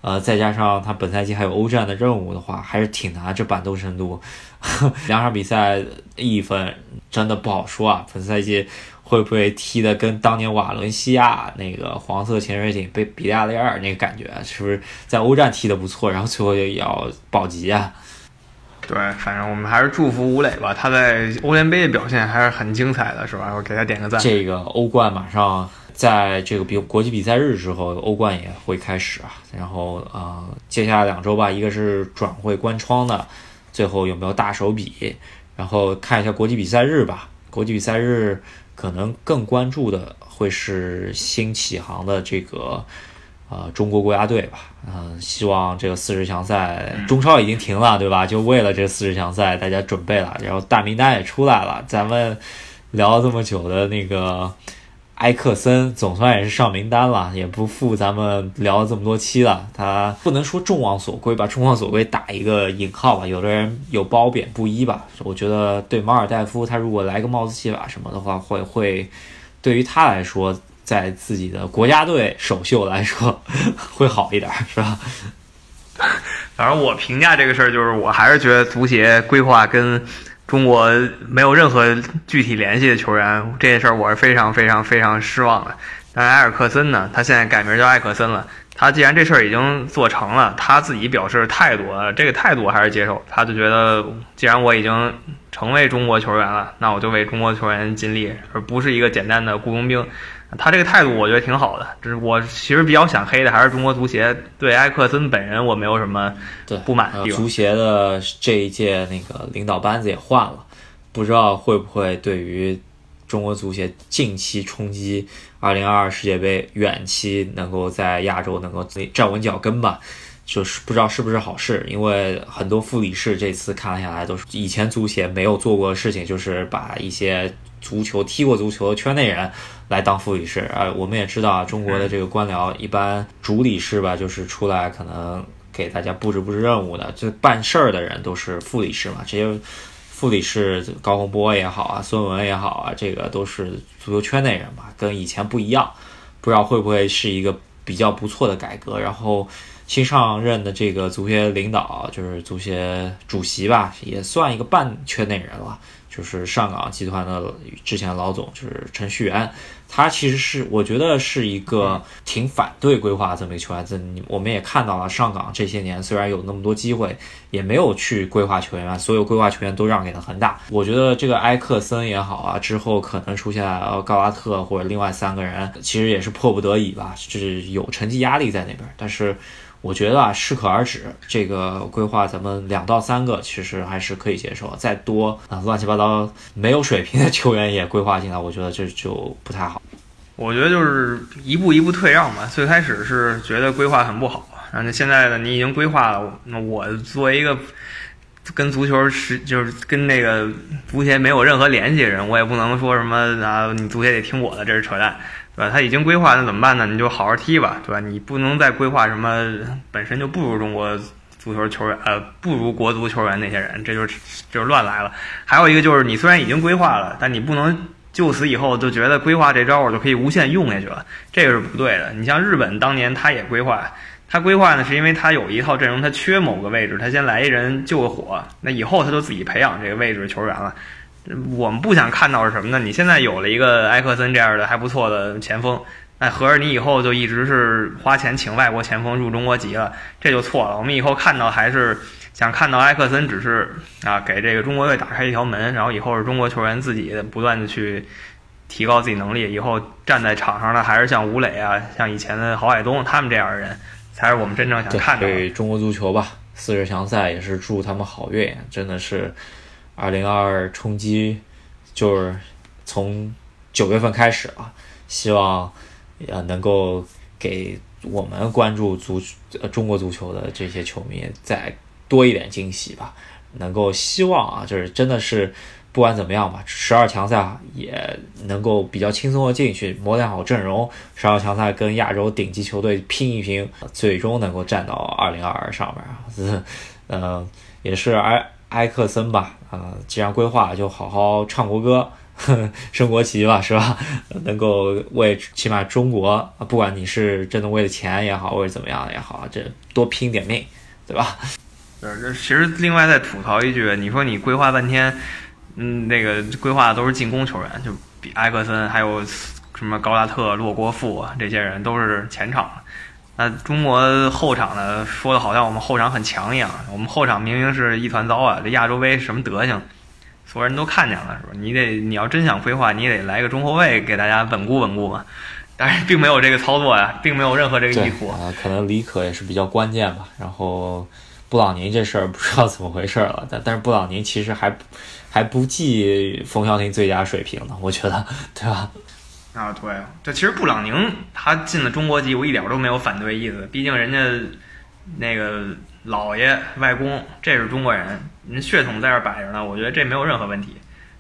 呃，再加上他本赛季还有欧战的任务的话，还是挺难。这板凳深度，两场比赛一分真的不好说啊。本赛季会不会踢的跟当年瓦伦西亚那个黄色潜水艇被比利亚雷尔那个感觉，是不是在欧战踢的不错，然后最后也要保级啊？对，反正我们还是祝福吴磊吧。他在欧联杯的表现还是很精彩的，是吧？我给他点个赞。这个欧冠马上。在这个比国际比赛日之后，欧冠也会开始啊。然后呃，接下来两周吧，一个是转会关窗的，最后有没有大手笔？然后看一下国际比赛日吧。国际比赛日可能更关注的会是新起航的这个呃中国国家队吧。嗯，希望这个四十强赛中超已经停了，对吧？就为了这四十强赛，大家准备了。然后大名单也出来了，咱们聊了这么久的那个。埃克森总算也是上名单了，也不负咱们聊了这么多期了。他不能说众望所归吧，众望所归打一个引号吧。有的人有褒贬不一吧。我觉得对马尔代夫，他如果来个帽子戏法什么的话，会会对于他来说，在自己的国家队首秀来说会好一点，是吧？反正我评价这个事儿，就是我还是觉得足协规划跟。中国没有任何具体联系的球员，这件事儿我是非常非常非常失望的。但埃尔克森呢，他现在改名叫艾克森了。他既然这事儿已经做成了，他自己表示态度，这个态度我还是接受。他就觉得，既然我已经成为中国球员了，那我就为中国球员尽力，而不是一个简单的雇佣兵。他这个态度我觉得挺好的，这是我其实比较想黑的还是中国足协对埃克森本人我没有什么不满的地方。足协的这一届那个领导班子也换了，不知道会不会对于中国足协近期冲击2022世界杯远期能够在亚洲能够站稳脚跟吧，就是不知道是不是好事，因为很多副理事这次看了下来都是以前足协没有做过的事情，就是把一些。足球踢过足球的圈内人来当副理事啊，我们也知道啊，中国的这个官僚一般主理事吧，就是出来可能给大家布置布置任务的，就办事儿的人都是副理事嘛。这些副理事高洪波也好啊，孙文也好啊，这个都是足球圈内人吧，跟以前不一样。不知道会不会是一个比较不错的改革？然后新上任的这个足协领导，就是足协主席吧，也算一个半圈内人了。就是上港集团的之前老总，就是程序员，他其实是我觉得是一个挺反对规划这么一个球员。这我们也看到了，上港这些年虽然有那么多机会，也没有去规划球员，所有规划球员都让给了恒大。我觉得这个埃克森也好啊，之后可能出现高拉特或者另外三个人，其实也是迫不得已吧，就是有成绩压力在那边，但是。我觉得啊，适可而止。这个规划咱们两到三个，其实还是可以接受。再多啊，乱七八糟没有水平的球员也规划进来，我觉得这就不太好。我觉得就是一步一步退让吧。最开始是觉得规划很不好，然后现在呢，你已经规划了。那我作为一个跟足球是就是跟那个足协没有任何联系的人，我也不能说什么啊，你足协得听我的，这是扯淡。对吧？他已经规划，那怎么办呢？你就好好踢吧，对吧？你不能再规划什么本身就不如中国足球球员，呃，不如国足球员那些人，这就是就是乱来了。还有一个就是，你虽然已经规划了，但你不能就此以后就觉得规划这招我就可以无限用下去了，这个是不对的。你像日本当年他也规划，他规划呢是因为他有一套阵容，他缺某个位置，他先来一人救个火，那以后他就自己培养这个位置球员了。我们不想看到是什么呢？你现在有了一个埃克森这样的还不错的前锋，那合着你以后就一直是花钱请外国前锋入中国籍了，这就错了。我们以后看到还是想看到埃克森只是啊给这个中国队打开一条门，然后以后是中国球员自己不断的去提高自己能力，以后站在场上的还是像吴磊啊，像以前的郝海东他们这样的人，才是我们真正想看的。对中国足球吧，四十强赛也是祝他们好运，真的是。二零二二冲击就是从九月份开始啊，希望呃能够给我们关注足呃中国足球的这些球迷再多一点惊喜吧。能够希望啊，就是真的是不管怎么样吧，十二强赛也能够比较轻松的进去，磨练好阵容，十二强赛跟亚洲顶级球队拼一拼，最终能够站到二零二二上面啊。嗯，也是埃埃克森吧，啊，既然规划就好好唱国歌。升国旗吧，是吧？能够为起码中国，不管你是真的为了钱也好，或者怎么样也好，这多拼点命，对吧？对，这其实另外再吐槽一句，你说你规划半天，嗯，那个规划的都是进攻球员，就比埃克森还有什么高拉特、洛国富，这些人都是前场。那中国后场呢，说的好像我们后场很强一样，我们后场明明是一团糟啊！这亚洲杯什么德行？所有人都看见了，是吧？你得，你要真想规划，你得来个中后卫给大家稳固稳固嘛。但是并没有这个操作呀，并没有任何这个意图啊。可能李可也是比较关键吧。然后布朗宁这事儿不知道怎么回事了，但但是布朗宁其实还还不计冯潇霆最佳水平呢，我觉得，对吧？啊，对，这其实布朗宁他进了中国籍，我一点都没有反对意思，毕竟人家那个。姥爷、外公，这是中国人，人血统在这摆着呢，我觉得这没有任何问题，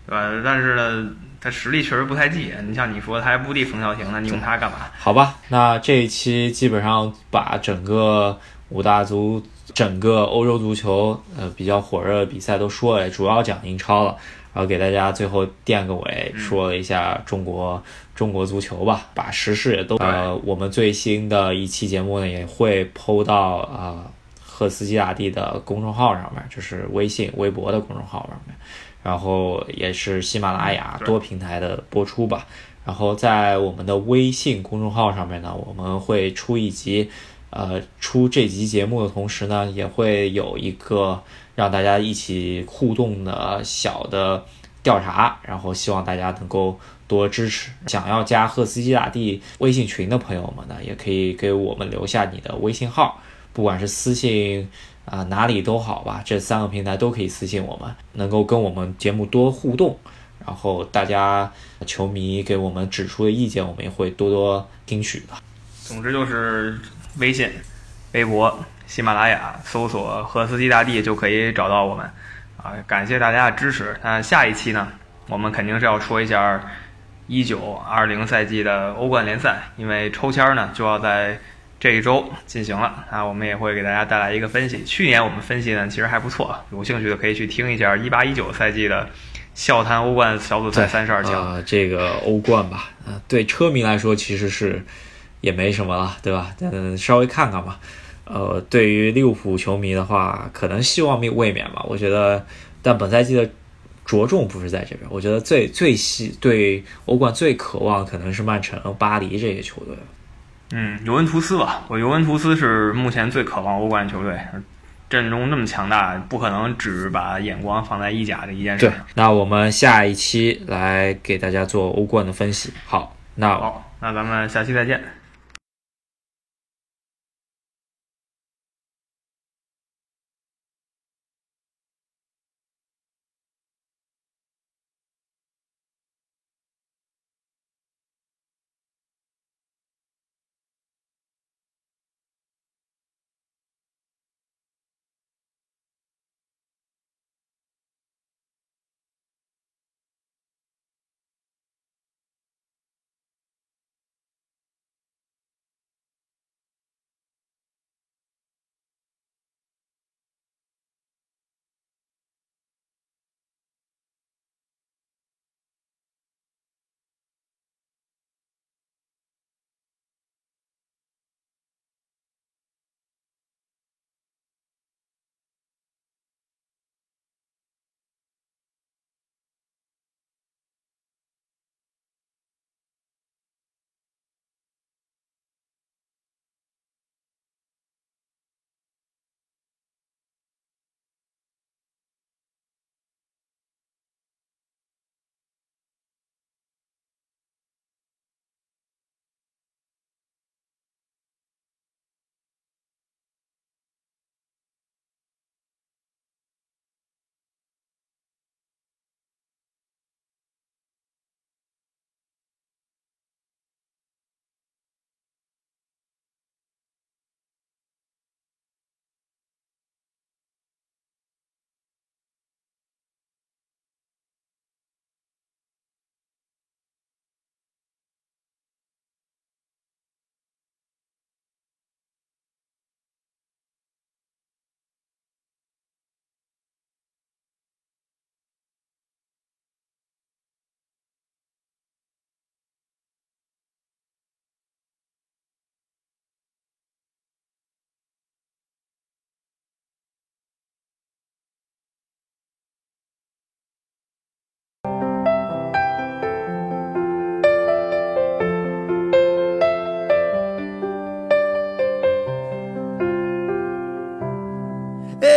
对吧？但是呢，他实力确实不太济。你像你说他还不敌冯潇霆呢，你用他干嘛？好吧，那这一期基本上把整个五大足、整个欧洲足球呃比较火热的比赛都说了，主要讲英超了，然后给大家最后垫个尾，说了一下中国中国足球吧，把时事也都呃，我们最新的一期节目呢也会抛到啊。赫斯基大帝的公众号上面，就是微信、微博的公众号上面，然后也是喜马拉雅多平台的播出吧。然后在我们的微信公众号上面呢，我们会出一集，呃，出这集节目的同时呢，也会有一个让大家一起互动的小的调查，然后希望大家能够多支持。想要加赫斯基大帝微信群的朋友们呢，也可以给我们留下你的微信号。不管是私信啊哪里都好吧，这三个平台都可以私信我们，能够跟我们节目多互动，然后大家球迷给我们指出的意见，我们也会多多听取的。总之就是微信、微博、喜马拉雅搜索“赫斯基大帝”就可以找到我们啊！感谢大家的支持。那下一期呢，我们肯定是要说一下一九二零赛季的欧冠联赛，因为抽签呢就要在。这一周进行了啊，我们也会给大家带来一个分析。去年我们分析呢，其实还不错，有兴趣的可以去听一下一八一九赛季的笑谈欧冠小组赛三十二强啊。这个欧冠吧，啊，对车迷来说其实是也没什么了，对吧？嗯，稍微看看吧。呃，对于利物浦球迷的话，可能希望卫冕吧。我觉得，但本赛季的着重不是在这边。我觉得最最希对欧冠最渴望可能是曼城、巴黎这些球队。嗯，尤文图斯吧，我尤文图斯是目前最渴望欧冠球队，阵容那么强大，不可能只把眼光放在意甲的一件事。对，那我们下一期来给大家做欧冠的分析。好，那好，那咱们下期再见。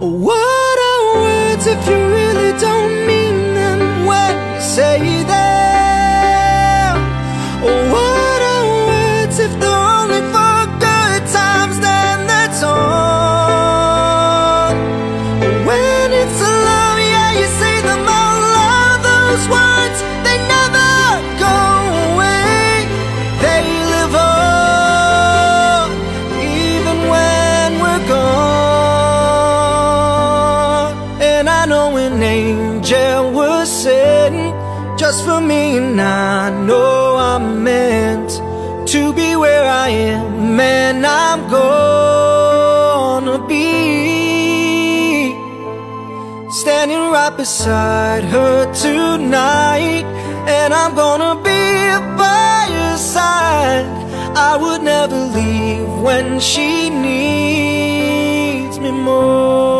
What are words if you really don't mean them when you say them? Right beside her tonight, and I'm gonna be by her side. I would never leave when she needs me most.